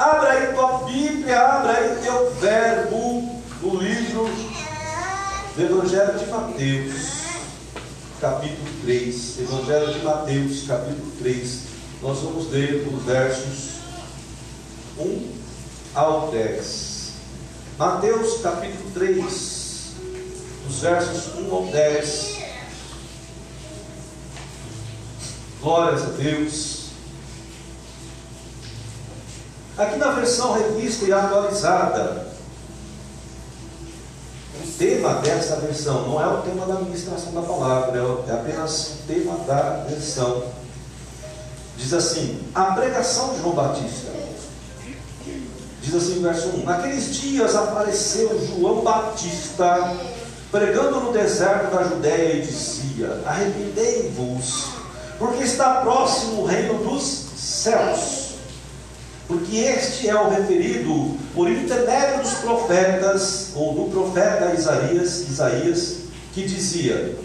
Abra aí tua Bíblia, abra aí teu verbo no livro do Evangelho de Mateus, capítulo 3. Evangelho de Mateus, capítulo 3. Nós vamos ler os versos 1 ao 10. Mateus, capítulo 3, os versos 1 ao 10. Glórias a Deus. Aqui na versão revista e atualizada, o tema dessa versão não é o tema da ministração da palavra, é apenas o tema da versão. Diz assim: a pregação de João Batista. Diz assim, verso 1: Naqueles dias apareceu João Batista, pregando no deserto da Judéia, e dizia: Arrependei-vos, porque está próximo o reino dos céus porque este é o referido por intermédio dos profetas, ou do profeta Isaías, Isaías que dizia: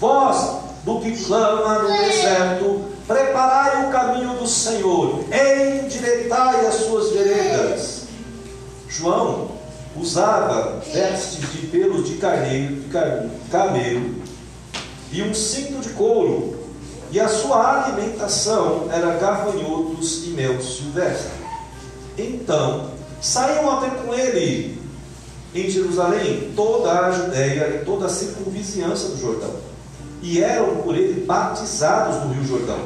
Vós do que clama no deserto, preparai o caminho do Senhor, endireitai as suas veredas. João usava vestes de pelos de carneiro, de camelo e um cinto de couro, e a sua alimentação era gafanhotos e mel silvestre. Então, saiam até com ele em Jerusalém toda a Judéia e toda a circunvizinhança do Jordão. E eram por ele batizados no Rio Jordão,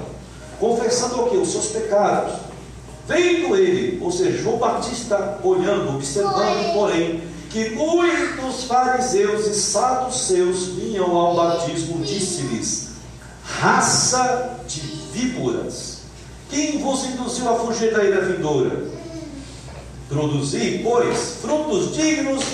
confessando o que? Os seus pecados. Vendo ele, ou seja, João Batista olhando, observando, porém, que muitos fariseus e saduceus vinham ao batismo, disse-lhes: raça de víboras, quem vos induziu a fugir da ira vindoura? Produzi, pois, frutos dignos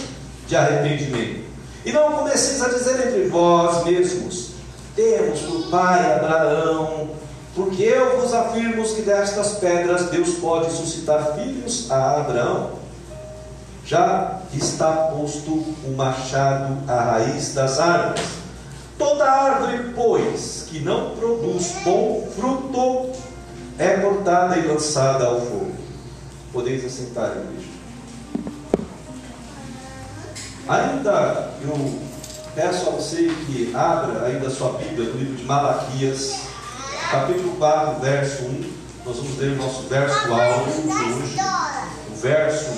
de arrependimento. E não comeceis a dizer entre vós mesmos: Temos por pai Abraão, porque eu vos afirmo que destas pedras Deus pode suscitar filhos a Abraão. Já está posto o machado à raiz das árvores. Toda árvore, pois, que não produz bom fruto, é cortada e lançada ao fogo. Podeis assentar, igreja. Ainda eu peço a você que abra ainda a sua Bíblia no livro de Malaquias, capítulo 4, verso 1. Nós vamos ler o nosso verso de hoje. O verso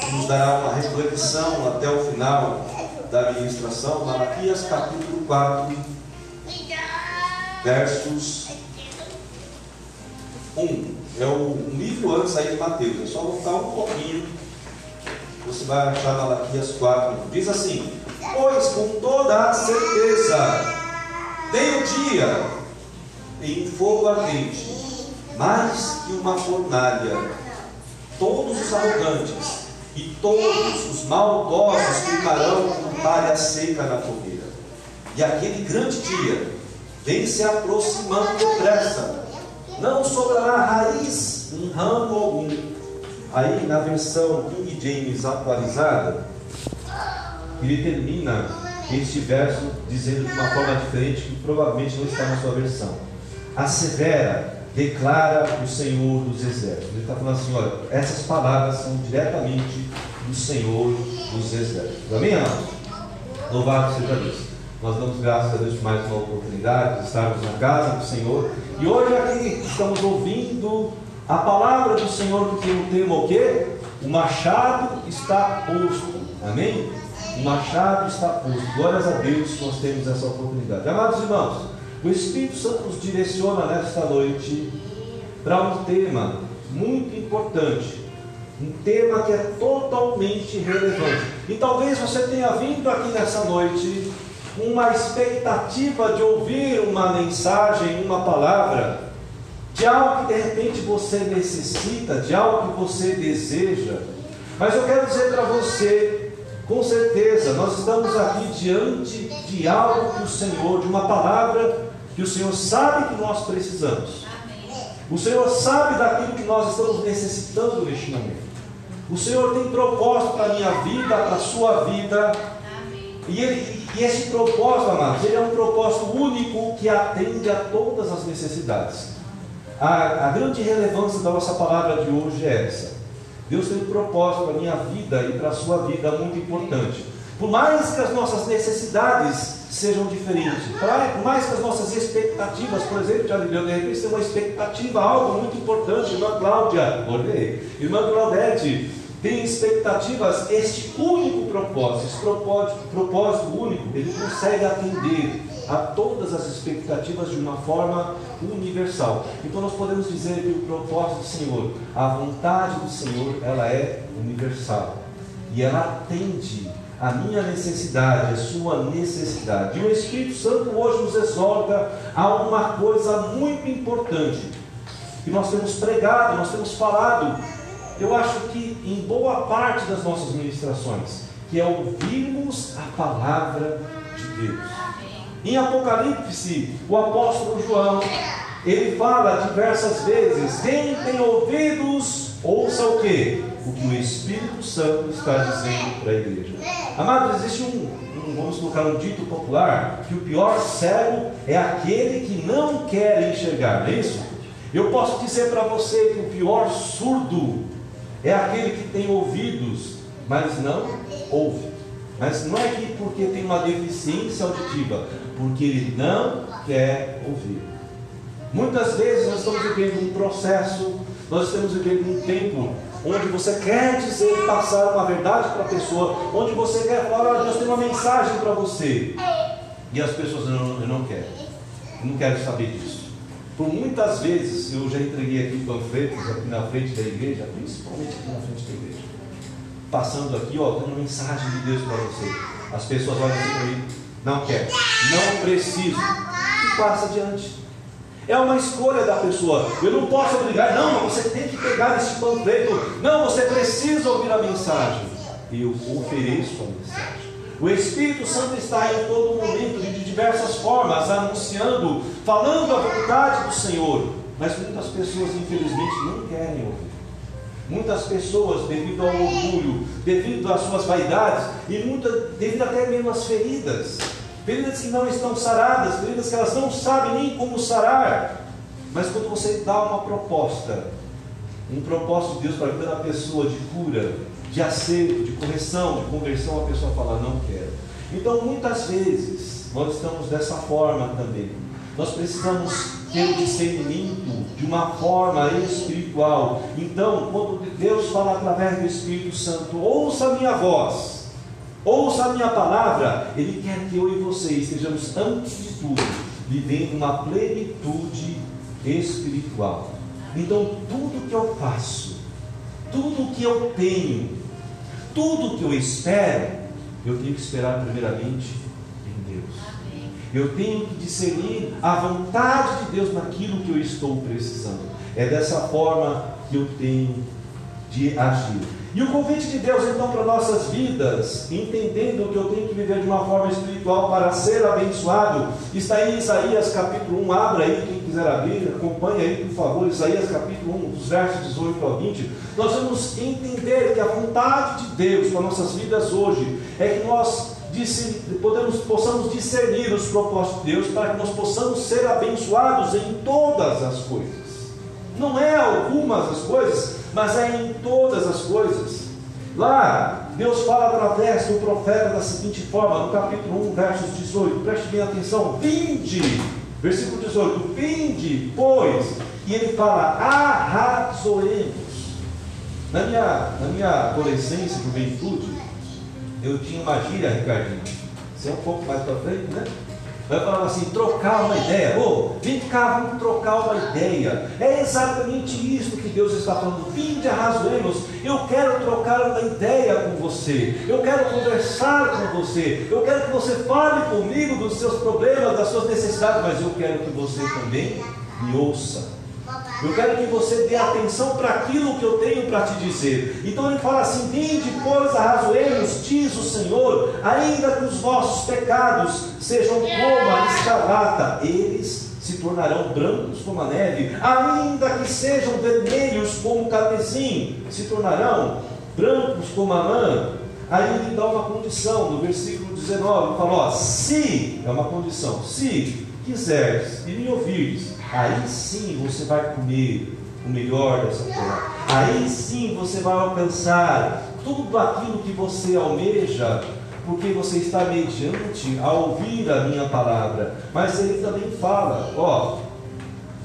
que nos dará uma reflexão até o final da ministração. Malaquias, capítulo 4, versos 1 é o livro antes aí de Mateus. É só voltar um pouquinho. Você vai achar Malaquias 4. Diz assim: Pois com toda a certeza, tem o dia em fogo ardente, mais que uma fornalha. Todos os arrogantes e todos os maldosos ficarão com palha seca na fogueira. E aquele grande dia vem se aproximando depressa não sobrará raiz em ramo algum. Aí na versão King James atualizada, ele termina este verso dizendo de uma forma diferente que provavelmente não está na sua versão. A severa declara o Senhor dos exércitos. Ele está falando assim: olha, essas palavras são diretamente do Senhor dos exércitos. Amém, amados? Louvado seja Deus. Nós damos graças a Deus por mais uma oportunidade de estarmos na casa do Senhor. E hoje aqui estamos ouvindo a palavra do Senhor que tem o tema o quê? O machado está posto. Amém? O machado está posto. Glórias a Deus que nós temos essa oportunidade. Amados irmãos, o Espírito Santo nos direciona nesta noite para um tema muito importante. Um tema que é totalmente relevante. E talvez você tenha vindo aqui nessa noite uma expectativa de ouvir uma mensagem, uma palavra, de algo que de repente você necessita, de algo que você deseja. Mas eu quero dizer para você, com certeza, nós estamos aqui diante de algo que o Senhor, de uma palavra que o Senhor sabe que nós precisamos. O Senhor sabe daquilo que nós estamos necessitando neste momento. O Senhor tem propósito para a minha vida, para a sua vida. E Ele e esse propósito, amados, ele é um propósito único que atende a todas as necessidades. A, a grande relevância da nossa palavra de hoje é essa. Deus tem um propósito para a minha vida e para a sua vida muito importante. Por mais que as nossas necessidades sejam diferentes, por mais que as nossas expectativas, por exemplo, já de repente tem uma expectativa, algo muito importante, irmã Cláudia, olhei, irmã Claudete, tem expectativas, este único propósito, esse propósito, propósito único, ele consegue atender a todas as expectativas de uma forma universal. Então nós podemos dizer que o propósito do Senhor, a vontade do Senhor, ela é universal. E ela atende a minha necessidade, a sua necessidade. E o Espírito Santo hoje nos exorta a uma coisa muito importante que nós temos pregado, nós temos falado eu acho que em boa parte das nossas ministrações, que é ouvirmos a palavra de Deus. Em Apocalipse, o apóstolo João, ele fala diversas vezes: quem tem ouvidos, ouça o que? O que o Espírito Santo está dizendo para a igreja. Amado, existe um, um, vamos colocar um dito popular, que o pior cego é aquele que não quer enxergar, não é isso? Eu posso dizer para você que o pior surdo é aquele que tem ouvidos, mas não ouve. Mas não é que porque tem uma deficiência auditiva, porque ele não quer ouvir. Muitas vezes nós estamos vivendo um processo, nós estamos vivendo um tempo onde você quer dizer, passar uma verdade para a pessoa, onde você quer falar, Deus tem uma mensagem para você. E as pessoas não, eu não quero, eu não quero saber disso. Por muitas vezes eu já entreguei aqui panfletos aqui na frente da igreja, principalmente aqui na frente da igreja. Passando aqui, ó, dando mensagem de Deus para você. As pessoas olham assim para mim, não quer, não preciso. E passa adiante. É uma escolha da pessoa. Eu não posso obrigar, não, você tem que pegar esse panfleto. Não, você precisa ouvir a mensagem. Eu ofereço a mensagem. O Espírito Santo está em todo momento de diversas formas anunciando, falando a vontade do Senhor. Mas muitas pessoas, infelizmente, não querem ouvir. Muitas pessoas, devido ao orgulho, devido às suas vaidades, e devido até mesmo às feridas, feridas que não estão saradas, feridas que elas não sabem nem como sarar. Mas quando você dá uma proposta, um propósito de Deus para a vida da pessoa de cura, de acerto, de correção, de conversão, a pessoa fala, não quero. Então, muitas vezes, nós estamos dessa forma também. Nós precisamos ter o discernimento de uma forma espiritual. Então, quando Deus fala através do Espírito Santo, ouça a minha voz, ouça a minha palavra, Ele quer que eu e você estejamos, antes de tudo, vivendo uma plenitude espiritual. Então, tudo que eu faço, tudo que eu tenho, tudo que eu espero, eu tenho que esperar primeiramente. Eu tenho que discernir a vontade de Deus naquilo que eu estou precisando. É dessa forma que eu tenho de agir. E o convite de Deus então para nossas vidas, entendendo que eu tenho que viver de uma forma espiritual para ser abençoado, está em Isaías capítulo 1. Abra aí, quem quiser abrir, acompanhe aí, por favor, Isaías capítulo 1, dos versos 18 ao 20. Nós vamos entender que a vontade de Deus para nossas vidas hoje é que nós podemos, possamos discernir os propósitos de Deus para que nós possamos ser abençoados em todas as coisas. Não é algumas as coisas, mas é em todas as coisas. Lá, Deus fala através do profeta da seguinte forma, no capítulo 1, versos 18, preste bem atenção, vinde, versículo 18, vinde, pois, e ele fala, arrazoemos. Na minha, na minha adolescência, juventude, eu tinha uma gíria, Ricardinho, você é um pouco mais para frente, né? Vai falar assim, trocar uma ideia. Ô, oh, vem cá, vamos trocar uma ideia. É exatamente isso que Deus está falando. Vinde arrazoemos. Eu quero trocar uma ideia com você. Eu quero conversar com você. Eu quero que você fale comigo dos seus problemas, das suas necessidades, mas eu quero que você também me ouça. Eu quero que você dê atenção para aquilo que eu tenho para te dizer. Então ele fala assim: Vinde, pois, arrazoemos, diz o Senhor, ainda que os vossos pecados sejam como a escarlata, eles se tornarão brancos como a neve, ainda que sejam vermelhos como o carmesim, se tornarão brancos como a lã. Aí ele dá uma condição, no versículo 19, fala: ó, se, é uma condição, se quiseres e me ouvires, aí sim você vai comer o melhor dessa Torá. Aí sim você vai alcançar tudo aquilo que você almeja, porque você está mediante a ouvir a minha palavra. Mas ele também fala, ó,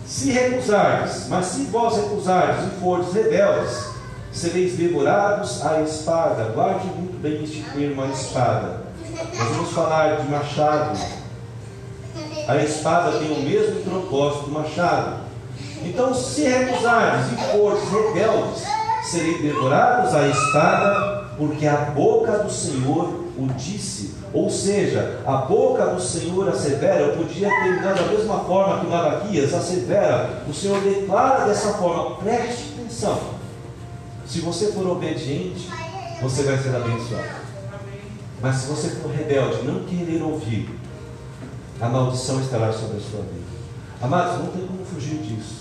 se recusardes, mas se vós recusardes e fordes rebeldes, sereis devorados à espada. Guarde muito bem este termo, a espada. Nós vamos falar de machado. A espada tem o mesmo propósito do machado. Então, se recusardes e fordes rebeldes, sereis devorados à espada, porque a boca do Senhor o disse. Ou seja, a boca do Senhor assevera, eu podia terminar da mesma forma que Malaquias assevera, o Senhor declara dessa forma, preste atenção. Se você for obediente, você vai ser abençoado. Mas se você for rebelde, não querer ouvir, a maldição estará sobre a sua vida. Amados, não tem como fugir disso.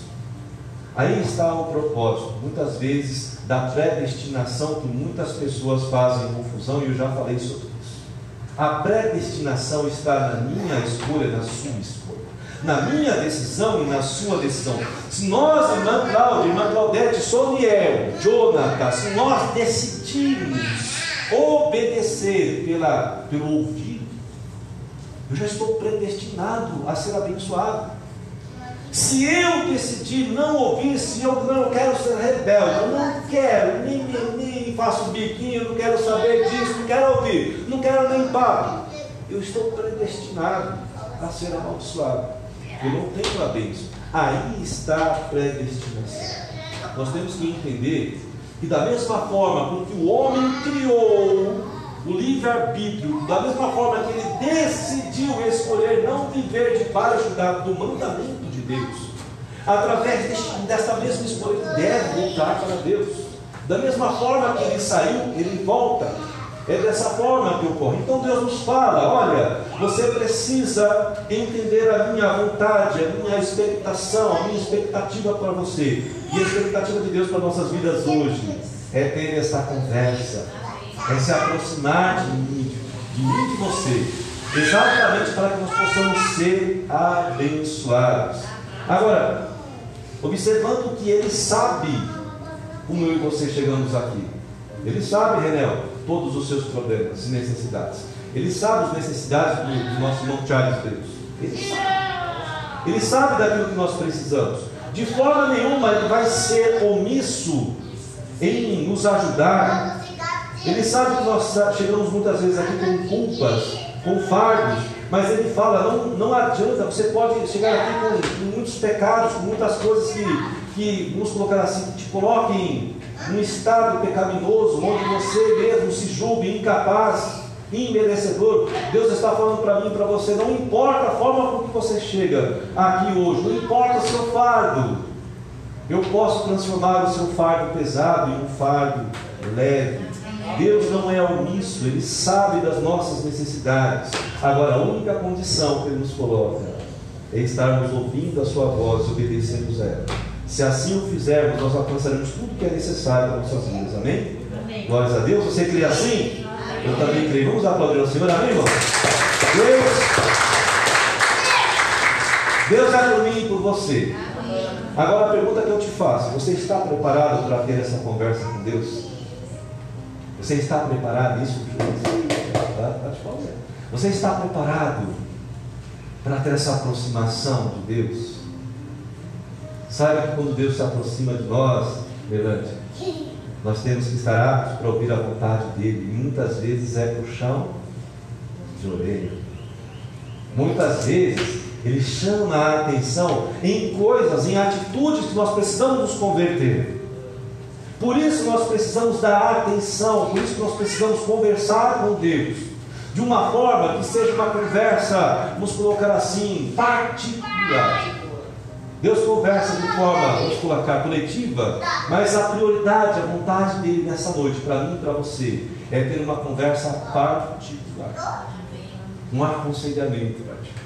Aí está o propósito, muitas vezes, da predestinação que muitas pessoas fazem confusão, e eu já falei sobre isso. A predestinação está na minha escolha, na sua escolha. Na minha decisão e na sua decisão. Se nós, irmã Cláudia, irmã Claudete, Soniel, Jonathan, se nós decidirmos obedecer pela, pelo ouvido, eu já estou predestinado a ser abençoado. Se eu decidir não ouvir, se eu não quero ser rebelde, eu não quero, nem, nem, nem faço biquinho, não quero saber disso, não quero ouvir, não quero nem papo, eu estou predestinado a ser amaldiçoado. Eu não tenho a bênção. Aí está a predestinação. Nós temos que entender que da mesma forma com que o homem criou o livre-arbítrio, da mesma forma que ele decidiu escolher não viver debaixo do mandamento de Deus, através deste, desta mesma escolha, ele deve voltar para Deus. Da mesma forma que ele saiu, ele volta. É dessa forma que ocorre. Então Deus nos fala: olha, você precisa entender a minha vontade, a minha expectação, a minha expectativa para você. E a expectativa de Deus para nossas vidas hoje é ter essa conversa, é se aproximar de mim, de mim e de você, exatamente para que nós possamos ser abençoados. Agora, observando que Ele sabe como eu e você chegamos aqui. Ele sabe, Renel, todos os seus problemas e necessidades. Ele sabe as necessidades do, do nosso irmão Charles Deus. Ele sabe. Ele sabe daquilo que nós precisamos. De forma nenhuma ele vai ser omisso em nos ajudar. Ele sabe que nós chegamos muitas vezes aqui com culpas, com fardos, mas ele fala: não, não adianta, você pode chegar aqui com, com muitos pecados, com muitas coisas que, que, vamos colocar assim, te coloquem num estado pecaminoso, onde você mesmo se julgue incapaz, imerecedor. Deus está falando para mim e para você: não importa a forma com que você chega aqui hoje, não importa o seu fardo, eu posso transformar o seu fardo pesado em um fardo leve. Deus não é omisso, Ele sabe das nossas necessidades. Agora, a única condição que Ele nos coloca é estarmos ouvindo a Sua voz e obedecendo a ela. Se assim o fizermos, nós alcançaremos tudo que é necessário para nossas vidas. Amém? Amém. Glórias a Deus. Você crê assim? Amém. Eu também creio. Vamos aplaudir ao Senhor. Amém, irmão? Deus. Deus é por mim e por você. Agora a pergunta que eu te faço: você está preparado para ter essa conversa com Deus? Você está preparado? Isso tá, falando. Você está preparado para ter essa aproximação de Deus? Saiba que quando Deus se aproxima de nós, Melante, nós temos que estar aptos para ouvir a vontade dele. E muitas vezes é puxão de orelha. Muitas vezes ele chama a atenção em coisas, em atitudes que nós precisamos nos converter. Por isso nós precisamos dar atenção, por isso nós precisamos conversar com Deus. De uma forma que seja uma conversa, vamos colocar assim, particular. Deus conversa de forma, vamos colocar, coletiva, mas a prioridade, a vontade dele nessa noite, para mim e para você, é ter uma conversa particular. Um aconselhamento particular.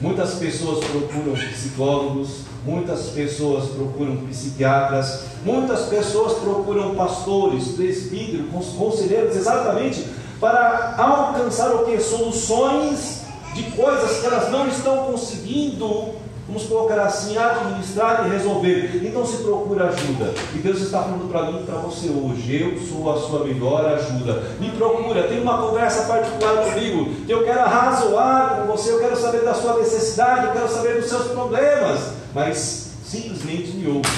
Muitas pessoas procuram psicólogos, muitas pessoas procuram psiquiatras, muitas pessoas procuram pastores, presbíteros, conselheiros, exatamente para alcançar o que? Soluções de coisas que elas não estão conseguindo vamos colocar assim, administrar e resolver. Então se procura ajuda. E Deus está falando para mim e para você hoje. Eu sou a sua melhor ajuda. Me procura, tem uma conversa particular comigo. Que eu quero arrazoar com você, eu quero saber da sua necessidade, eu quero saber dos seus problemas. Mas simplesmente me ouça.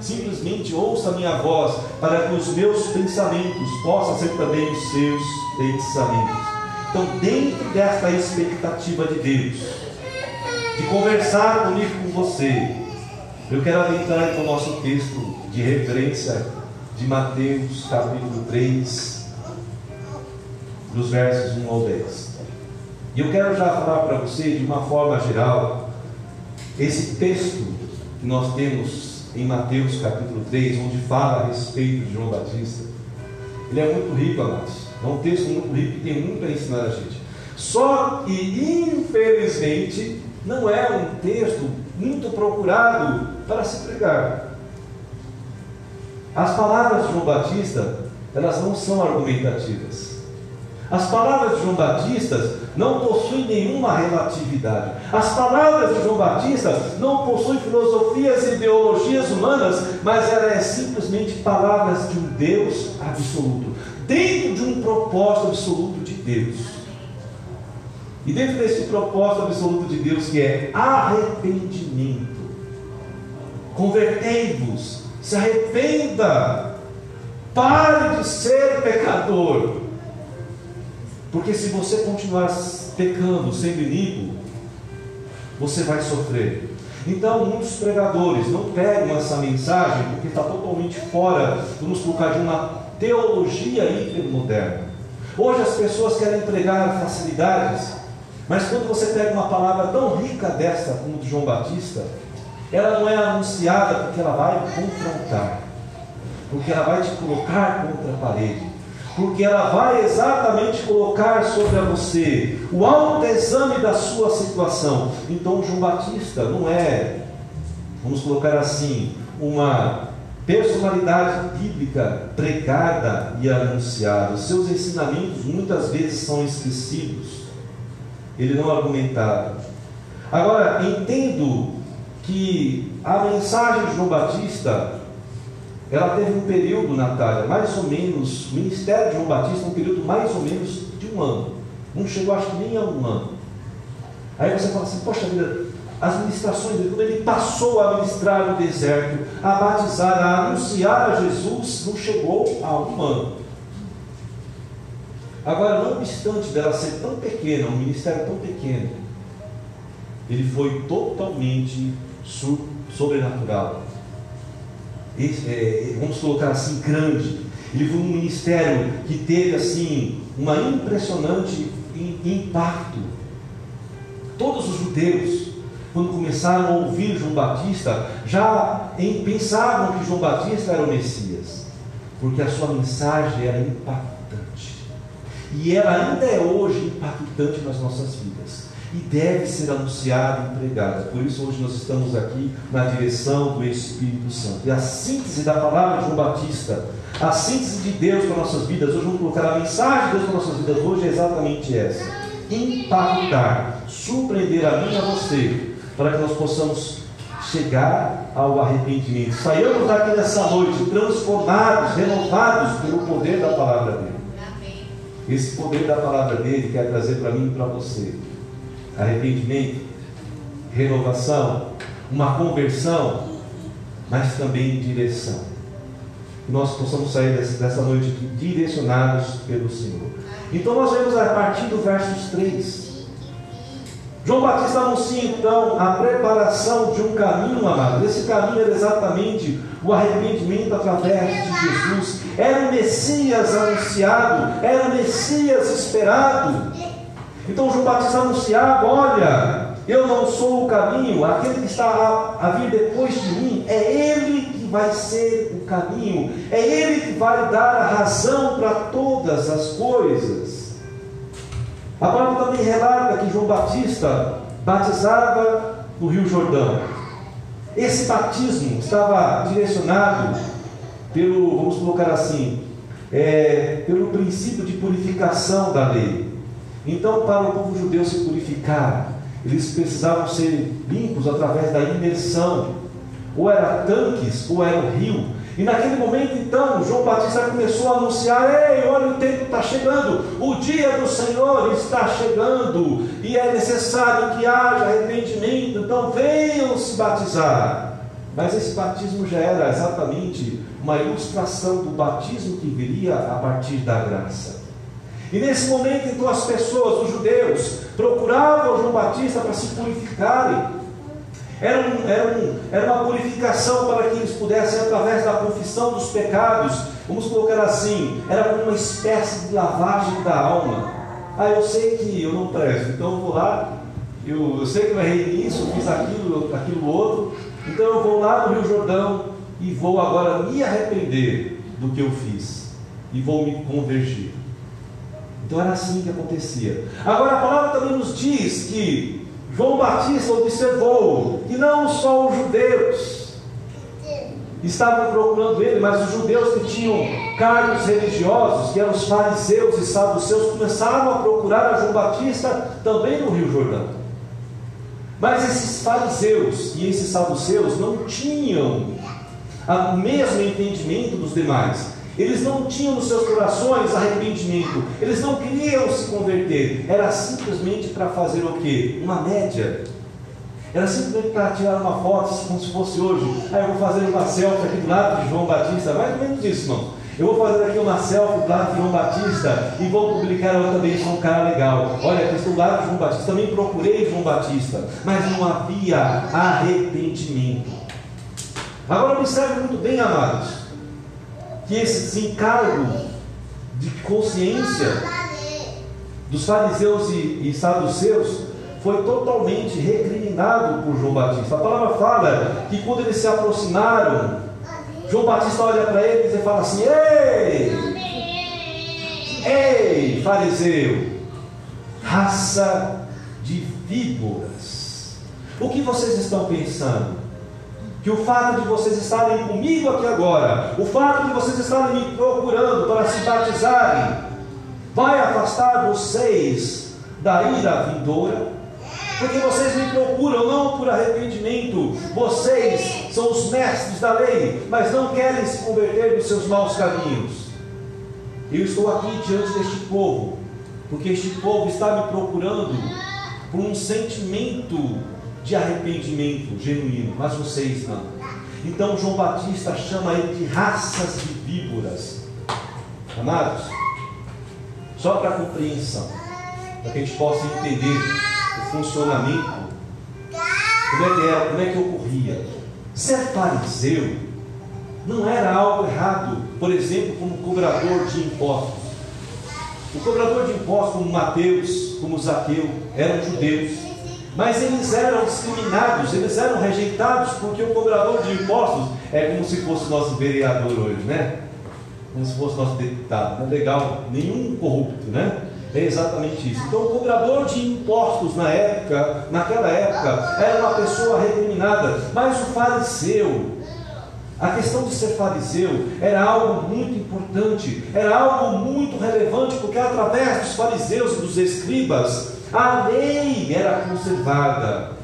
Simplesmente ouça a minha voz, para que os meus pensamentos possam ser também os seus pensamentos. Então, dentro desta expectativa de Deus, de conversar comigo com você, eu quero adentrar com o nosso texto de referência de Mateus, capítulo 3, dos versos 1 ao 10. E eu quero já falar para você, de uma forma geral, esse texto que nós temos em Mateus capítulo 3, onde fala a respeito de João Batista, ele é muito rico, amados. É um texto muito rico que tem muito a ensinar a gente. Só que, infelizmente, não é um texto muito procurado para se pregar. As palavras de João Batista, elas não são argumentativas. As palavras de João Batista não possuem nenhuma relatividade. As palavras de João Batista não possuem filosofias e ideologias humanas, mas ela é simplesmente palavras de um Deus absoluto dentro de um propósito absoluto de Deus. E dentro desse propósito absoluto de Deus, que é arrependimento, convertei-vos, se arrependa, pare de ser pecador. Porque se você continuar pecando, sendo iníquo, você vai sofrer. Então, muitos pregadores não pegam essa mensagem porque está totalmente fora, vamos colocar, de uma teologia hipermoderna. Hoje as pessoas querem pregar facilidades, mas quando você pega uma palavra tão rica dessa como de João Batista, ela não é anunciada porque ela vai confrontar, porque ela vai te colocar contra a parede, porque ela vai exatamente colocar sobre você o autoexame da sua situação. Então João Batista não é, vamos colocar assim, uma personalidade bíblica pregada e anunciada. Seus ensinamentos muitas vezes são esquecidos. Ele não argumentava. Agora, entendo que a mensagem de João Batista, ela teve um período, Natália, mais ou menos, o ministério de João Batista, um período mais ou menos de um ano. Não chegou, acho que nem a um ano. Aí você fala assim, poxa vida, as ministrações dele, quando ele passou a ministrar no deserto, a batizar, a anunciar a Jesus, não chegou a um ano. Agora, não obstante dela ser tão pequena, um ministério tão pequeno, ele foi totalmente sobrenatural. Esse, é, vamos colocar assim, grande. Ele foi um ministério que teve assim uma impressionante impacto. Todos os judeus quando começaram a ouvir João Batista, já pensavam que João Batista era o Messias, porque a sua mensagem era impactante. E ela ainda é hoje impactante nas nossas vidas. E deve ser anunciada e pregada. Por isso, hoje nós estamos aqui na direção do Espírito Santo. E a síntese da palavra de João Batista, a síntese de Deus para nossas vidas, hoje vamos colocar a mensagem de Deus para nossas vidas, hoje é exatamente essa: impactar, surpreender a mim e a você para que nós possamos chegar ao arrependimento. Saiamos daqui nessa noite transformados, renovados pelo poder da palavra dele. Esse poder da palavra dele quer trazer para mim e para você arrependimento, renovação, uma conversão, mas também direção. Que nós possamos sair dessa noite aqui direcionados pelo Senhor. Então nós vemos a partir do versos 3 João Batista anuncia então a preparação de um caminho, amado. Esse caminho era exatamente o arrependimento através de Jesus. Era o Messias anunciado, era o Messias esperado. Então João Batista anunciava: olha, eu não sou o caminho, aquele que está a, vir depois de mim, é ele que vai ser o caminho, é ele que vai dar a razão para todas as coisas. A palavra também relata que João Batista batizava no Rio Jordão. Esse batismo estava direcionado pelo, vamos colocar assim, é, pelo princípio de purificação da lei. Então, para o povo judeu se purificar, eles precisavam ser limpos através da imersão. Ou era tanques, ou era o rio. E naquele momento, então, João Batista começou a anunciar: Ei, olha, o tempo está chegando, o dia do Senhor está chegando, e é necessário que haja arrependimento, então venham se batizar. Mas esse batismo já era exatamente uma ilustração do batismo que viria a partir da graça. E nesse momento, então, as pessoas, os judeus, procuravam João Batista para se purificarem. Era, um, era, um, era uma purificação para que eles pudessem, através da confissão dos pecados, vamos colocar assim, era como uma espécie de lavagem da alma. Ah, eu sei que eu não presto, então eu vou lá, eu, eu sei que eu errei nisso, eu fiz aquilo, aquilo outro, então eu vou lá no Rio Jordão e vou agora me arrepender do que eu fiz e vou me convergir. Então era assim que acontecia. Agora a palavra também nos diz que João Batista observou que não só os judeus estavam procurando ele, mas os judeus que tinham cargos religiosos, que eram os fariseus e saduceus, começaram a procurar a João Batista também no Rio Jordão. Mas esses fariseus e esses saduceus não tinham o mesmo entendimento dos demais. Eles não tinham nos seus corações arrependimento. Eles não queriam se converter. Era simplesmente para fazer o quê? Uma média. Era simplesmente para tirar uma foto, como se fosse hoje. Aí eu vou fazer uma selfie aqui do lado de João Batista. Mais ou menos isso, irmão. Eu vou fazer aqui uma selfie do lado de João Batista e vou publicar ela também com um cara legal. Olha, aqui estou do lado de João Batista. Também procurei João Batista, mas não havia arrependimento. Agora observe muito bem, amados, que esse desencargo de consciência dos fariseus e, e saduceus foi totalmente recriminado por João Batista. A palavra fala que quando eles se aproximaram João Batista olha para eles e fala assim: Ei, ei, fariseu, raça de víboras, o que vocês estão pensando? Que o fato de vocês estarem comigo aqui agora, o fato de vocês estarem me procurando para se batizarem, vai afastar vocês da ira vindoura? porque vocês me procuram não por arrependimento, vocês são os mestres da lei, mas não querem se converter dos seus maus caminhos. Eu estou aqui diante deste povo, porque este povo está me procurando por um sentimento de arrependimento genuíno, mas vocês não. Então João Batista chama ele de raças de víboras. Amados, só para compreensão, para que a gente possa entender funcionamento, como é que era, como é que ocorria. Ser fariseu não era algo errado, por exemplo, como cobrador de impostos. O cobrador de impostos, como Mateus, como Zaqueu, eram judeus, mas eles eram discriminados, eles eram rejeitados, porque o cobrador de impostos é como se fosse nosso vereador hoje, né? Como se fosse nosso deputado. Não é legal, nenhum corrupto, né? É exatamente isso. Então, o cobrador de impostos na época, naquela época, era uma pessoa recriminada, mas o fariseu, a questão de ser fariseu era algo muito importante, era algo muito relevante, porque através dos fariseus e dos escribas, a lei era conservada.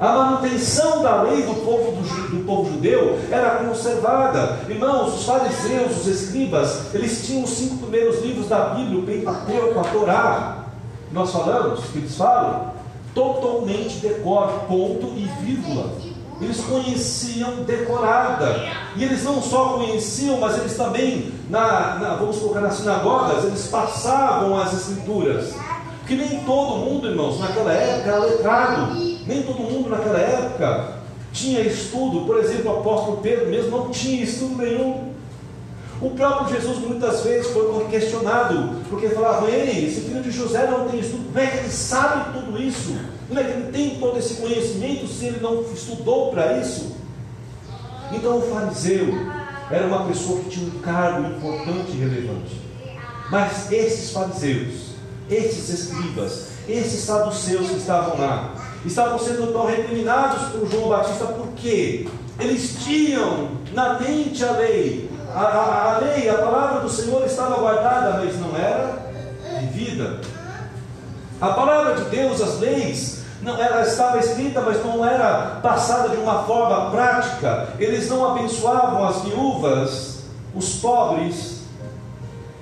A manutenção da lei do povo, do, do, povo judeu era conservada. Irmãos, os fariseus, os escribas, eles tinham os cinco primeiros livros da Bíblia, o Pentateuco, a Torá. Nós falamos, que eles falam, totalmente decore, ponto e vírgula. Eles conheciam decorada. E eles não só conheciam, mas eles também, na, na vamos colocar nas sinagogas, eles passavam as escrituras. Porque nem todo mundo, irmãos, naquela época era letrado. Nem todo mundo naquela época tinha estudo. Por exemplo, o apóstolo Pedro mesmo não tinha estudo nenhum. O próprio Jesus muitas vezes foi questionado, porque falava, ei, esse filho de José não tem estudo, como é que ele sabe tudo isso? Como é que ele tem todo esse conhecimento se ele não estudou para isso? Então o fariseu era uma pessoa que tinha um cargo importante e relevante. Mas esses fariseus, esses escribas, esses saduceus que estavam lá, estavam sendo tão recriminados por João Batista porque eles tinham na mente a lei. A, a, a lei, a palavra do Senhor estava guardada, mas não era vivida. A palavra de Deus, as leis, Não, ela estava escrita, mas não era passada de uma forma prática. Eles não abençoavam as viúvas, os pobres.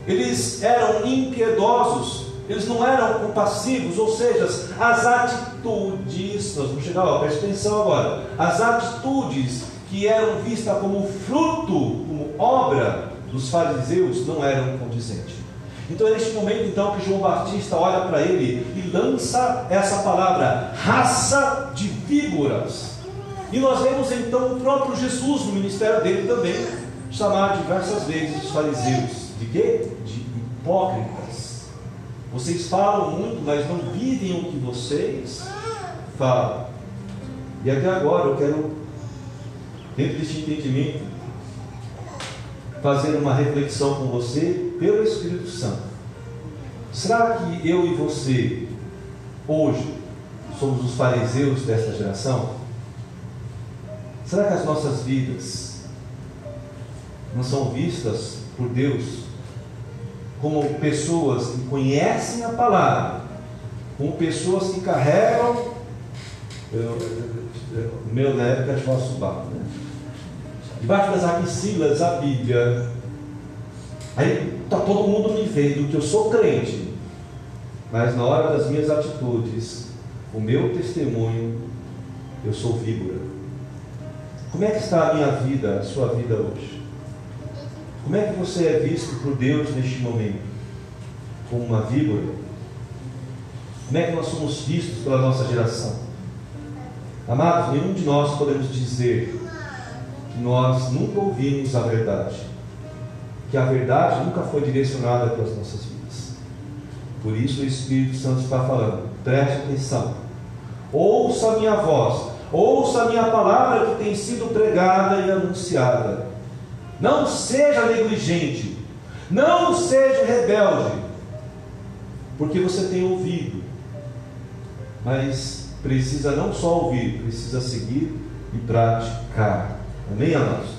Eles eram impiedosos. Eles não eram compassivos, ou seja, as atitudes, nós vamos chegar preste atenção agora, as atitudes que eram vistas como fruto, como obra dos fariseus, não eram condizentes. Então é neste momento então que João Batista olha para ele e lança essa palavra, raça de víboras. E nós vemos então o próprio Jesus no ministério dele também chamar diversas vezes os fariseus de quê? De hipócritas. Vocês falam muito, mas não vivem o que vocês falam. E até agora eu quero, dentro deste entendimento, fazer uma reflexão com você pelo Espírito Santo. Será que eu e você, hoje, somos os fariseus desta geração? Será que as nossas vidas não são vistas por Deus como pessoas que conhecem a palavra, como pessoas que carregam. O meu na época de barro, né? Debaixo das axilas a Bíblia. Aí está todo mundo me vendo que eu sou crente, mas na hora das minhas atitudes, o meu testemunho, eu sou víbora. Como é que está a minha vida, a sua vida hoje? Como é que você é visto por Deus neste momento? Como uma víbora? Como é que nós somos vistos pela nossa geração? Amados, nenhum de nós podemos dizer que nós nunca ouvimos a verdade, que a verdade nunca foi direcionada para as nossas vidas. Por isso o Espírito Santo está falando, preste atenção, ouça a minha voz, ouça a minha palavra que tem sido pregada e anunciada. Não seja negligente, não seja rebelde, porque você tem ouvido, mas precisa não só ouvir, precisa seguir e praticar. Amém, amados?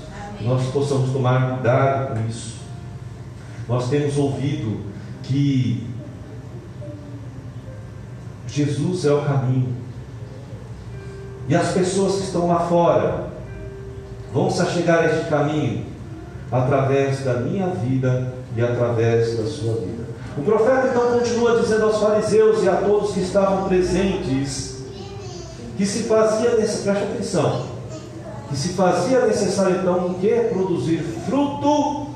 Nós possamos tomar cuidado com isso. Nós temos ouvido que Jesus é o caminho. E as pessoas que estão lá fora vão se chegar a este caminho através da minha vida e através da sua vida. O profeta então continua dizendo aos fariseus e a todos que estavam presentes que se fazia, preste atenção, que se fazia necessário então o que? Produzir fruto.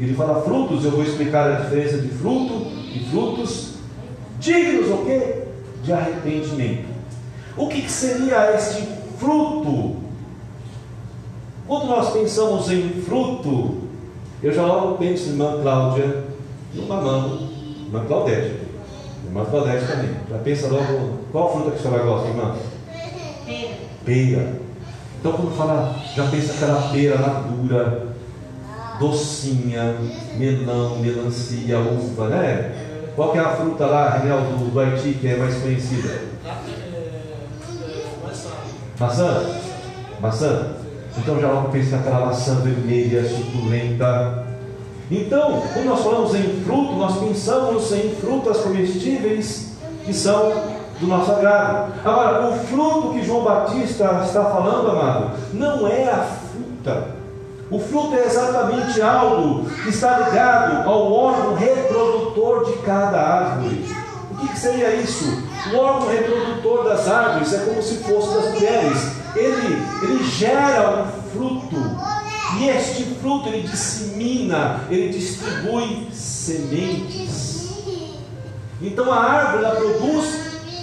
Ele fala frutos, eu vou explicar a diferença de fruto e frutos dignos o? De arrependimento. O que seria este fruto? Quando nós pensamos em fruto, eu já logo penso em irmã Cláudia, numa mão, irmã Claudete, irmã Claudete também. Já pensa logo, qual fruta que a senhora gosta, irmã? Pera. Pera. Então, quando fala, já pensa aquela pera madura, docinha, melão, melancia, uva, né? Qual que é a fruta lá, Renel, do, do Haiti, que é mais conhecida? Maçã? Maçã? Então já logo pensa naquela maçã vermelha, suculenta. Então, quando nós falamos em fruto, nós pensamos em frutas comestíveis que são do nosso agrado. Agora, o fruto que João Batista está falando, amado, não é a fruta. O fruto é exatamente algo que está ligado ao órgão reprodutor de cada árvore. O que, seria isso? O órgão reprodutor das árvores é como se fosse das mulheres. Ele, ele gera um fruto. E este fruto ele dissemina, ele distribui sementes. Então a árvore ela produz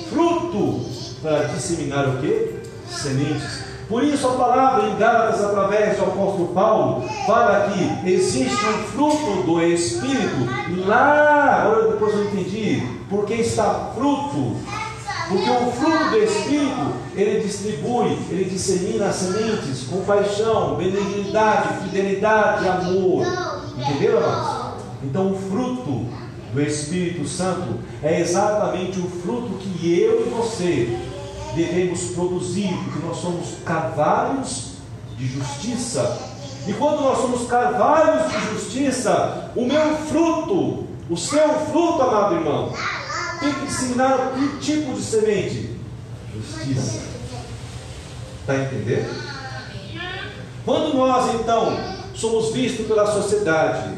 fruto para disseminar o que? Sementes. Por isso a palavra em Gálatas, através do apóstolo Paulo, fala que existe um fruto do Espírito lá, agora depois eu entendi, porque está fruto. Porque o fruto do Espírito, ele distribui, ele dissemina as sementes, compaixão, benignidade, fidelidade, amor. Entenderam, amados? Então o fruto do Espírito Santo é exatamente o fruto que eu e você devemos produzir, porque nós somos carvalhos de justiça. E quando nós somos carvalhos de justiça, o meu fruto, o seu fruto, amado irmão, tem que ensinar que tipo de semente? justiça. Está entendendo? Quando nós então somos vistos pela sociedade,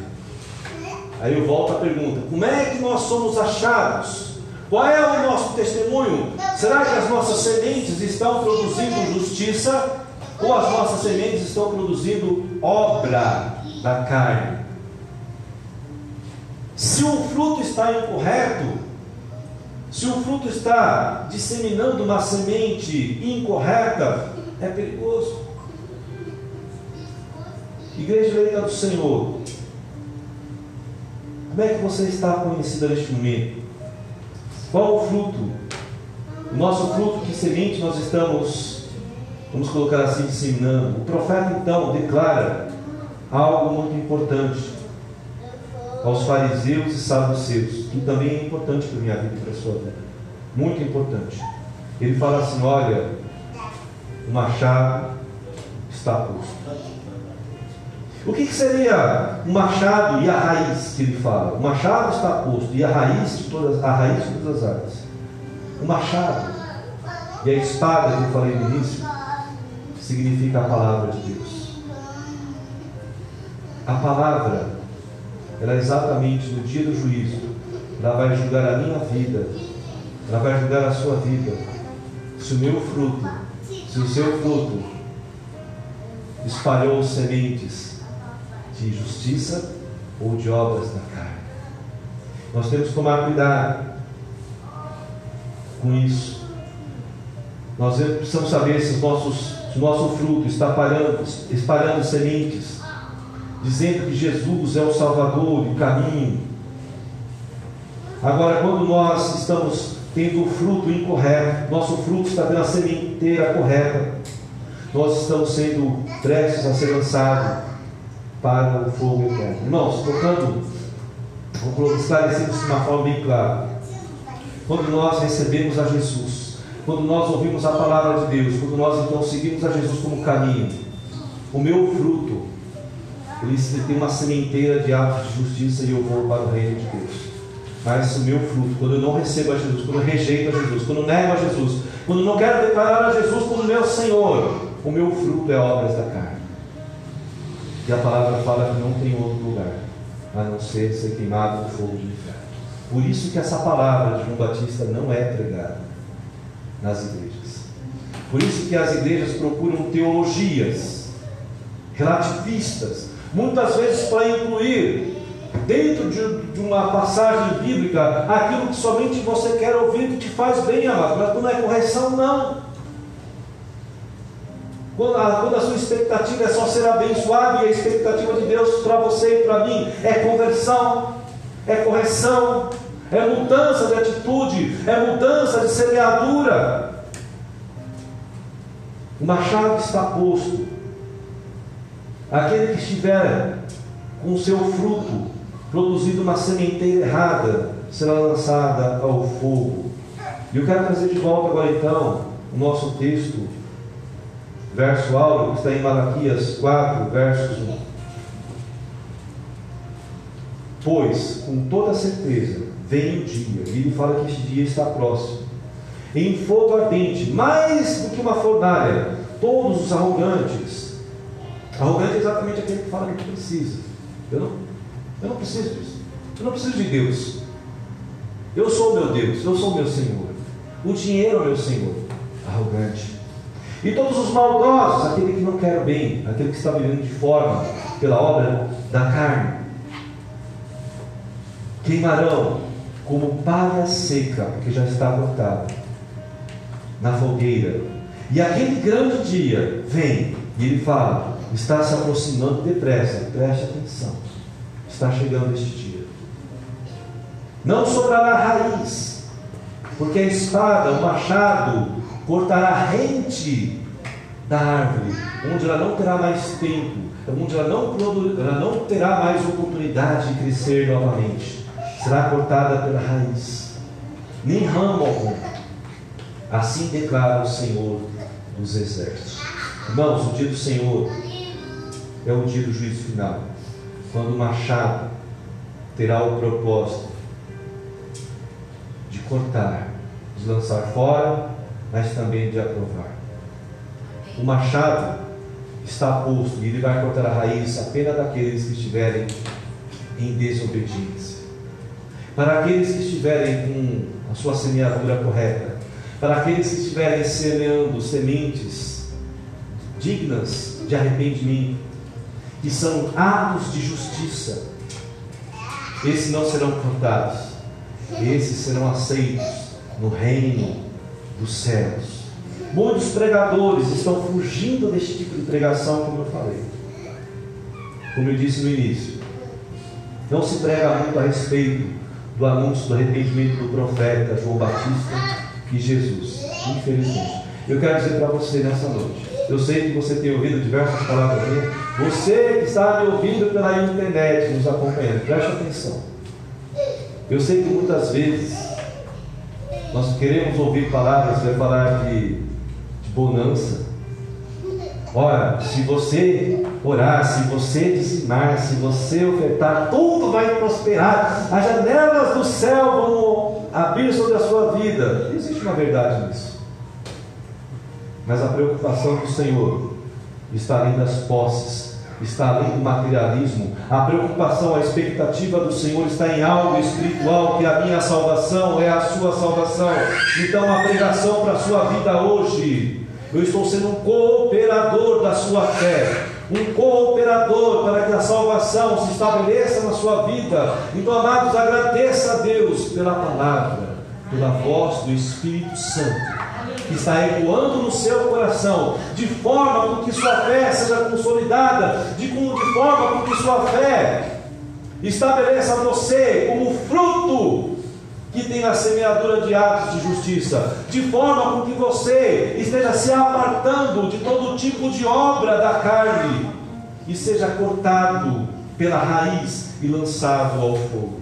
aí eu volto à pergunta: como é que nós somos achados? Qual é o nosso testemunho? Será que as nossas sementes estão produzindo justiça ou as nossas sementes estão produzindo obra da carne? Se o fruto está incorreto, se o fruto está disseminando uma semente incorreta, é perigoso. Igreja eleita do Senhor, como é que você está conhecida neste momento? Qual o fruto? O nosso fruto, que semente nós estamos, vamos colocar assim, disseminando. O profeta então declara algo muito importante aos fariseus e saduceus, que também é importante para a minha vida e para a sua vida. Muito importante. Ele fala assim: olha, o machado está posto. O que, que, seria o machado e a raiz que ele fala? O machado está posto e a raiz de todas, a raiz de todas as áreas. O machado e a espada que eu falei no início significa a palavra de Deus. A palavra, ela é exatamente no dia do juízo, ela vai julgar a minha vida, ela vai julgar a sua vida. Se o meu fruto, se o seu fruto espalhou sementes de justiça ou de obras da carne. Nós temos que tomar cuidado com isso. Nós precisamos saber se, nossos, se o nosso fruto está espalhando, espalhando sementes, dizendo que Jesus é o Salvador o caminho. Agora, quando nós estamos tendo o fruto incorreto, nosso fruto está tendo a sementeira correta, nós estamos sendo prestes a ser lançados para o fogo eterno. Irmãos, tocando, vou isso de uma forma bem clara. Quando nós recebemos a Jesus, quando nós ouvimos a palavra de Deus, quando nós então seguimos a Jesus como caminho, o meu fruto, ele tem uma sementeira de atos de justiça e eu vou para o reino de Deus. Mas o meu fruto, quando eu não recebo a Jesus, quando eu rejeito a Jesus, quando eu nego a Jesus, quando não quero declarar a Jesus como meu Senhor, o meu fruto é obras da carne. E a palavra fala que não tem outro lugar a não ser ser queimado no fogo de inferno. Por isso que essa palavra de João Batista não é pregada nas igrejas. Por isso que as igrejas procuram teologias relativistas, muitas vezes para incluir dentro de, de, uma passagem bíblica aquilo que somente você quer ouvir que te faz bem, amado. Mas não é correção, não. Quando a, quando a sua expectativa é só ser abençoado e a expectativa de Deus para você e para mim é conversão, é correção, é mudança de atitude, é mudança de semeadura. O machado está posto. Aquele que estiver com o seu fruto produzindo uma sementeira errada será lançada ao fogo. E eu quero trazer de volta agora então o nosso texto verso áureo que está em Malaquias 4, versos 1. Pois, com toda certeza, vem o dia, e ele fala que este dia está próximo, em fogo ardente, mais do que uma fornalha, todos os arrogantes. Arrogante é exatamente aquele que fala que precisa. Eu não, eu não preciso disso. Eu não preciso de Deus. Eu sou meu Deus, eu sou meu Senhor. O dinheiro é meu Senhor. Arrogante. E todos os maldosos, aquele que não quer o bem, aquele que está vivendo de forma pela obra da carne, queimarão como palha seca, porque já está cortada, na fogueira. E aquele grande dia vem, e ele fala: está se aproximando depressa, preste atenção, está chegando este dia. Não sobrará raiz, porque a espada, o machado, cortará rente da árvore, onde ela não terá mais tempo, onde ela não, ela não terá mais oportunidade de crescer novamente. Será cortada pela raiz, nem ramo algum. Assim declara o Senhor dos Exércitos. Irmãos, o dia do Senhor é o dia do juízo final, quando o machado terá o propósito de cortar, de lançar fora mas também de aprovar. O machado está posto e ele vai cortar a raiz apenas daqueles que estiverem em desobediência. Para aqueles que estiverem com a sua semeadura correta, para aqueles que estiverem semeando sementes dignas de arrependimento, que são atos de justiça, esses não serão cortados, esses serão aceitos no reino dos céus. Muitos pregadores estão fugindo deste tipo de pregação, como eu falei. Como eu disse no início, não se prega muito a respeito do anúncio do arrependimento do profeta João Batista e Jesus, infelizmente. Eu quero dizer para você nessa noite, eu sei que você tem ouvido diversas palavras minhas, você que está me ouvindo pela internet, nos acompanhando, preste atenção. Eu sei que muitas vezes nós queremos ouvir palavras, vai falar de, de bonança. Olha, se você orar, se você dizimar, se você ofertar, tudo vai prosperar. As janelas do céu vão abrir sobre a sua vida. Existe uma verdade nisso. Mas a preocupação do Senhor está além das posses, está além do materialismo. A preocupação, a expectativa do Senhor está em algo espiritual, que a minha salvação é a sua salvação. Então, a pregação para a sua vida hoje, eu estou sendo um cooperador da sua fé um cooperador para que a salvação se estabeleça na sua vida. Então, amados, agradeça a Deus pela palavra, pela voz do Espírito Santo que está ecoando no seu coração, de forma com que sua fé seja consolidada, de, de forma com que sua fé estabeleça você como fruto que tem a semeadura de atos de justiça, de forma com que você esteja se apartando de todo tipo de obra da carne e seja cortado pela raiz e lançado ao fogo.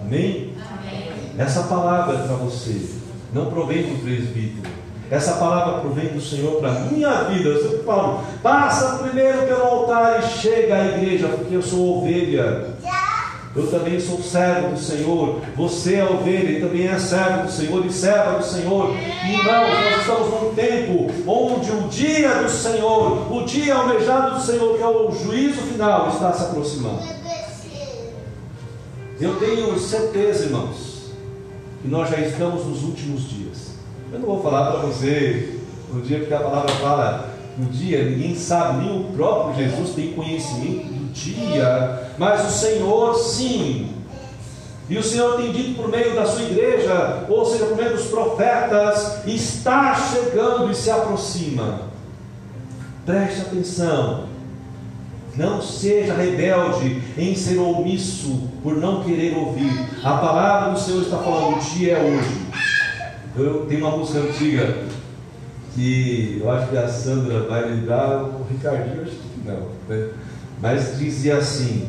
Amém? Amém. Essa palavra é para você, não provém do presbítero essa palavra provém do Senhor para a minha vida. Eu sempre falo, passa primeiro pelo altar e chega à igreja, porque eu sou ovelha. Eu também sou servo do Senhor. Você é ovelha e também é servo do Senhor e serva do Senhor. Irmãos, nós estamos num tempo onde o dia do Senhor, o dia almejado do Senhor, que é o juízo final, está se aproximando. Eu tenho certeza, irmãos, que nós já estamos nos últimos dias. Eu não vou falar para você no dia que a palavra fala no dia, ninguém sabe, nem o próprio Jesus tem conhecimento do dia, mas o Senhor sim. E o Senhor tem dito por meio da sua igreja, ou seja, por meio dos profetas, está chegando e se aproxima. Preste atenção. Não seja rebelde em ser omisso por não querer ouvir. A palavra do Senhor está falando, o dia é hoje. Eu tenho uma música antiga que eu acho que a Sandra vai lembrar, o Ricardinho acho que não, né? mas dizia assim: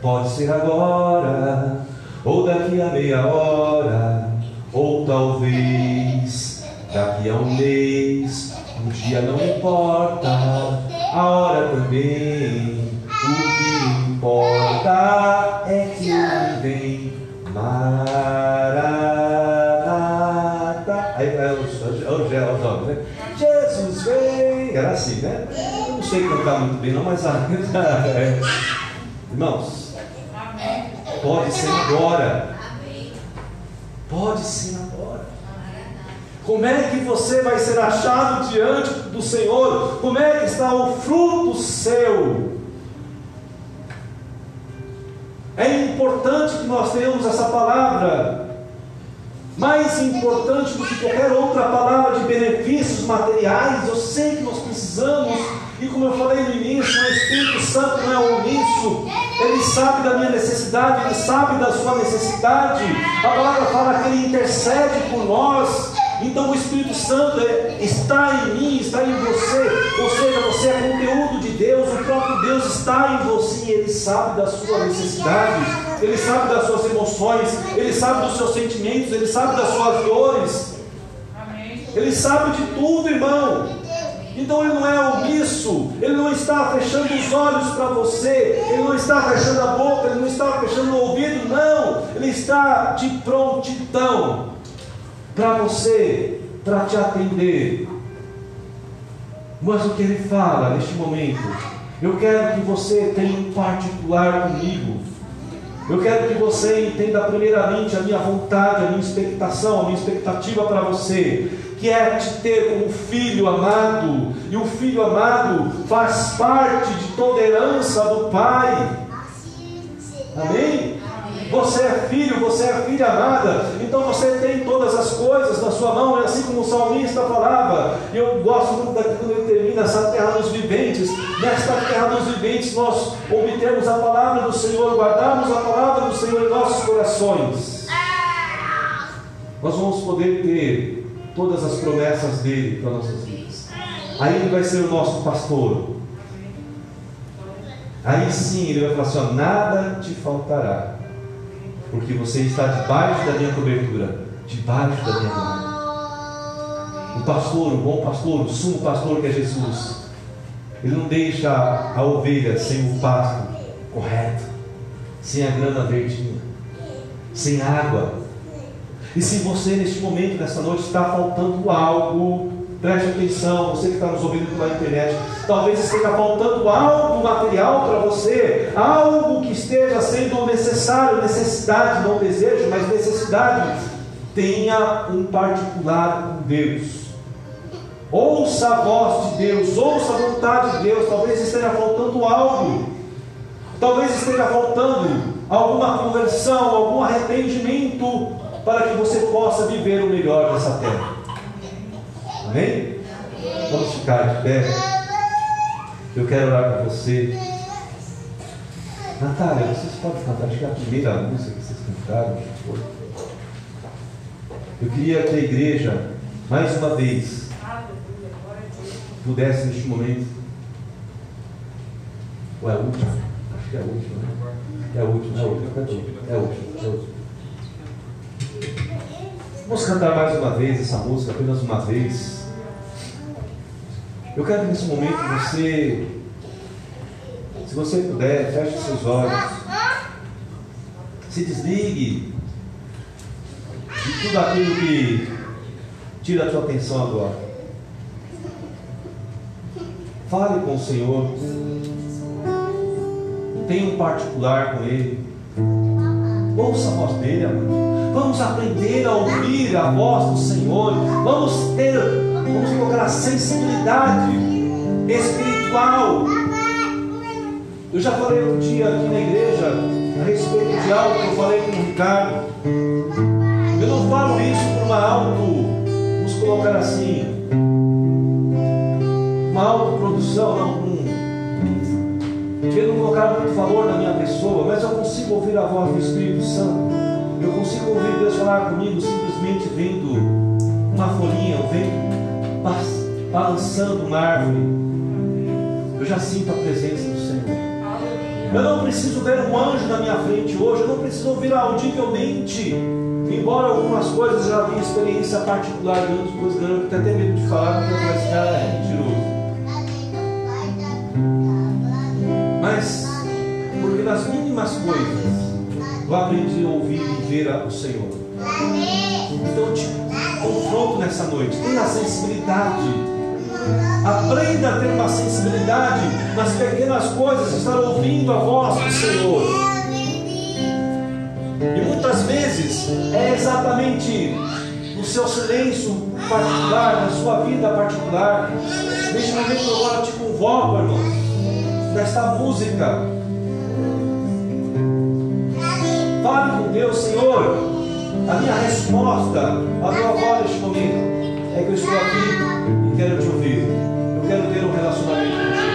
pode ser agora, ou daqui a meia hora, ou talvez daqui a um mês, um dia não importa, a hora também, o que importa é que vem Maravilha. Né? Jesus vem, era assim, né? Eu não sei cantar muito bem, não, mas a. É. Irmãos, pode ser agora. Pode ser agora. Como é que você vai ser achado diante do Senhor? Como é que está o fruto seu? É importante que nós tenhamos essa palavra mais importante do que qualquer outra palavra materiais. Eu sei que nós precisamos, e como eu falei no início, o Espírito Santo não é omisso, ele sabe da minha necessidade, ele sabe da sua necessidade. A palavra fala que ele intercede por nós. Então o Espírito Santo é, está em mim, está em você, ou seja, você é conteúdo de Deus, o próprio Deus está em você, ele sabe da sua necessidade, ele sabe das suas emoções, ele sabe dos seus sentimentos, ele sabe das suas dores, ele sabe de tudo, irmão. Então ele não é omisso, ele não está fechando os olhos para você, ele não está fechando a boca, ele não está fechando o ouvido, não, ele está de prontidão para você para te atender. Mas o que ele fala neste momento? Eu quero que você tenha um particular comigo. Eu quero que você entenda primeiramente a minha vontade, a minha expectação, a minha expectativa para você, que é te ter como filho amado, e o filho amado faz parte de toda herança do Pai. Amém? Você é filho, você é filha amada, então você tem todas as coisas na sua mão, é assim como o salmista falava. E eu gosto muito daqui quando ele termina essa terra dos viventes. Nesta terra dos viventes, nós obtemos a palavra do Senhor, guardamos a palavra do Senhor em nossos corações. Nós vamos poder ter todas as promessas dele para nossas vidas. Aí ele vai ser o nosso pastor. Aí sim ele vai falar assim: ó, nada te faltará porque você está debaixo da minha cobertura, debaixo da minha mão. O pastor, o bom pastor, o sumo pastor que é Jesus, ele não deixa a ovelha sem o pasto correto, sem a grana verdinha, sem água. E se você neste momento, nesta noite, está faltando algo, Preste atenção, você que está nos ouvindo pela internet. Talvez esteja faltando algo material para você, algo que esteja sendo necessário, necessidade, não desejo, mas necessidade. Tenha um particular com Deus. Ouça a voz de Deus, ouça a vontade de Deus. Talvez esteja faltando algo, talvez esteja faltando alguma conversão, algum arrependimento para que você possa viver o melhor dessa terra. Amém? Vamos ficar de pé. Eu quero orar com você. Natália, vocês podem cantar, acho que é a primeira música que vocês cantaram. Eu queria que a igreja, mais uma vez, pudesse neste momento. Ou é a última? Acho que é a última, né? É a última, é a última, é a última. É a última. Vamos cantar mais uma vez essa música, apenas uma vez. Eu quero que nesse momento você, se você puder, feche seus olhos, se desligue de tudo aquilo que tira a sua atenção agora. Fale com o Senhor. Tenha um particular com Ele. Ouça a voz dele, amor. Vamos aprender a ouvir a voz do Senhor. Vamos ter Vamos a sensibilidade espiritual. Eu já falei um dia aqui na igreja a respeito de algo que eu falei com o Ricardo. Eu não falo isso por uma auto, vamos colocar assim, uma autoprodução, não, um, querendo colocar muito valor na minha pessoa, mas eu consigo ouvir a voz do Espírito Santo. Eu consigo ouvir Deus falar comigo simplesmente vendo uma folhinha, vendo balançando uma árvore, eu já sinto a presença do Senhor. Eu não preciso ver um anjo na minha frente hoje, eu não preciso ouvir audivelmente, embora algumas coisas eu já tenha experiência particular de outras coisas, eu tenho até medo de falar, porque eu vou esse cara é mentiroso. Mas, porque nas mínimas coisas, eu aprendi a ouvir e ver o Senhor. Então eu te confronto nessa noite. Tenha sensibilidade. Aprenda a ter uma sensibilidade nas pequenas coisas, estar ouvindo a voz do Senhor. E muitas vezes é exatamente no seu silêncio particular, na sua vida particular. Neste momento agora eu te convoco, irmão, nesta música. Deus, Senhor. A minha resposta a tua voz neste momento é que eu estou aqui e quero te ouvir. Eu quero ter um relacionamento contigo.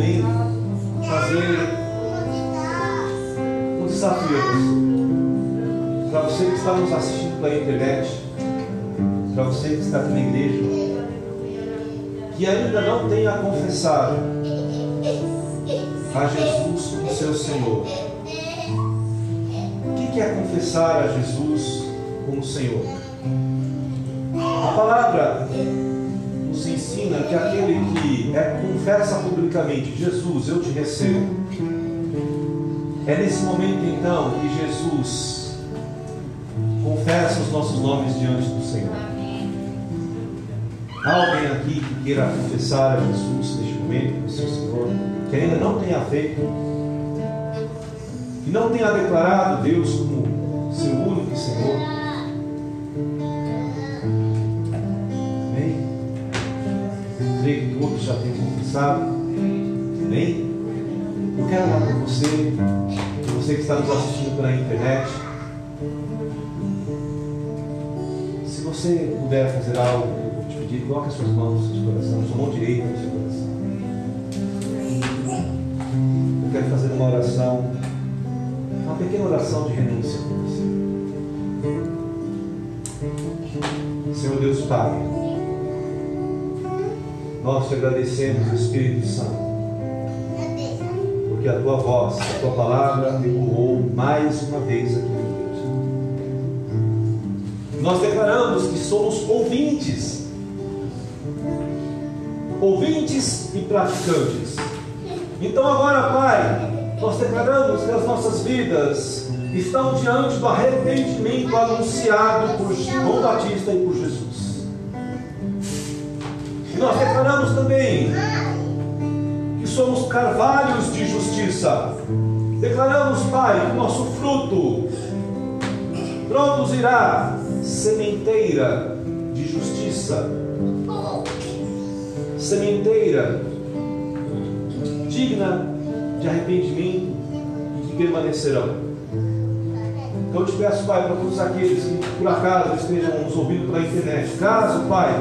Também fazer um desafio. Para você que está nos assistindo pela internet, para você que está aqui na igreja, que ainda não tenha confessado a Jesus como seu Senhor. O que é confessar a Jesus como Senhor? A palavra nos ensina que aquele que é, confessa publicamente, Jesus, eu te recebo. É nesse momento então que Jesus confessa os nossos nomes diante do Senhor. Há alguém aqui que queira confessar a Jesus neste momento como seu Senhor, que ainda não tenha feito, que não tenha declarado Deus como seu único Senhor? Confessado. Amém? Eu quero orar por você, por você que está nos assistindo pela internet. Se você puder fazer algo, eu vou te pedir, coloque as suas mãos no seu coração, sua mão direita no seu coração. Eu quero fazer uma oração, uma pequena oração de renúncia com você. Senhor Deus Pai. Nós te agradecemos, Espírito Santo, porque a tua voz, a tua palavra ecoou mais uma vez aqui. Nós declaramos que somos ouvintes, ouvintes e praticantes. Então agora, Pai, nós declaramos que as nossas vidas estão diante do arrependimento anunciado por João Batista e por Jesus nós declaramos também que somos carvalhos de justiça. Declaramos, Pai, que nosso fruto produzirá sementeira de justiça, sementeira digna de arrependimento e que permanecerão. Então eu te peço, Pai, para todos aqueles que por acaso estejam nos ouvindo pela internet, caso, Pai,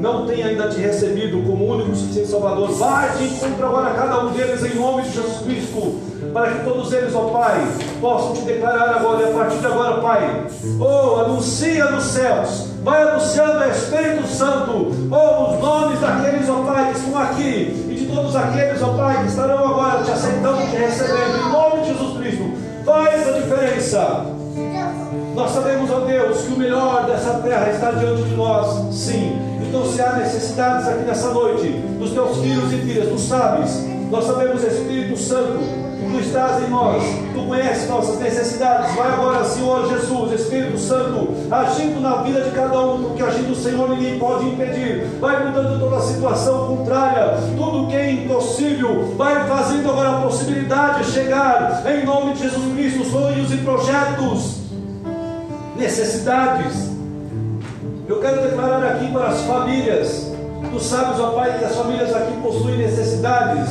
não tem ainda te recebido como único suficiente Salvador, vai te encontrar agora cada um deles em nome de Jesus Cristo, para que todos eles, ó Pai, possam te declarar agora, e a partir de agora, Pai, oh, anuncia nos céus, vai anunciando o Espírito Santo, oh, os nomes daqueles, ó Pai, que estão aqui, e de todos aqueles, ó Pai, que estarão agora te aceitando, te recebendo, em nome de Jesus Cristo, faz a diferença. Nós sabemos, ó Deus, que o melhor dessa terra está diante de nós, sim então, se há necessidades aqui nessa noite, dos teus filhos e filhas, tu sabes, nós sabemos, Espírito Santo, tu estás em nós, tu conheces nossas necessidades. Vai agora, Senhor Jesus, Espírito Santo, agindo na vida de cada um, porque agindo o Senhor ninguém pode impedir. Vai mudando toda a situação contrária, tudo que é impossível, vai fazendo agora a possibilidade de chegar, em nome de Jesus Cristo, sonhos e projetos, necessidades eu quero declarar aqui para as famílias. Tu sabes, ó Pai, que as famílias aqui possuem necessidades.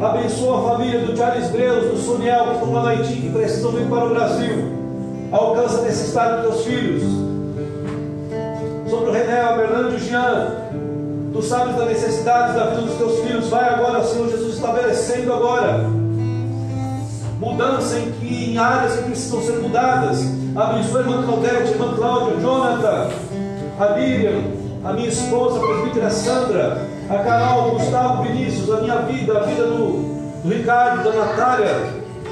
Abençoa a família do Charles Breus, do Soniel, no Haiti, que precisam vir para o Brasil. Alcança a necessidade dos teus filhos. Sobre o René, a Bernardo e o Jean. Tu sabes da necessidade da vida dos teus filhos. Vai agora, Senhor Jesus, estabelecendo agora. Mudança em, que, em áreas que precisam ser mudadas. Abençoa a irmã Claudete, irmã Cláudia, Jonathan a Miriam, a minha esposa, a presbítera Sandra, a Carol, o Gustavo, Vinícius, a minha vida, a vida do, do Ricardo, da Natália,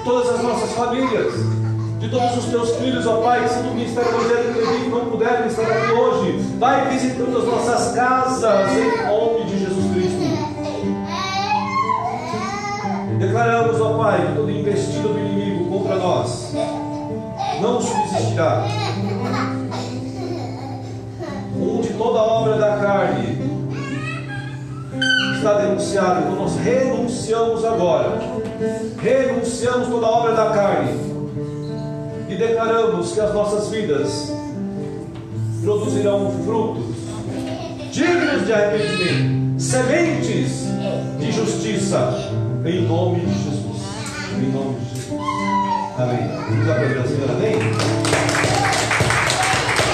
todas as nossas famílias, de todos os teus filhos, ó Pai, são do Ministério Evangélico Levi, não puderam estar aqui hoje, vai visitando as nossas casas, em nome de Jesus Cristo. Declaramos, ó Pai, que todo investido do inimigo contra nós não subsistirá onde toda obra da carne está denunciada. Então nós renunciamos agora. Renunciamos toda obra da carne e declaramos que as nossas vidas produzirão frutos dignos de arrependimento, sementes de justiça, em nome de Jesus. Em nome de Jesus. Amém. Vamos aplaudir ao Senhor, amém?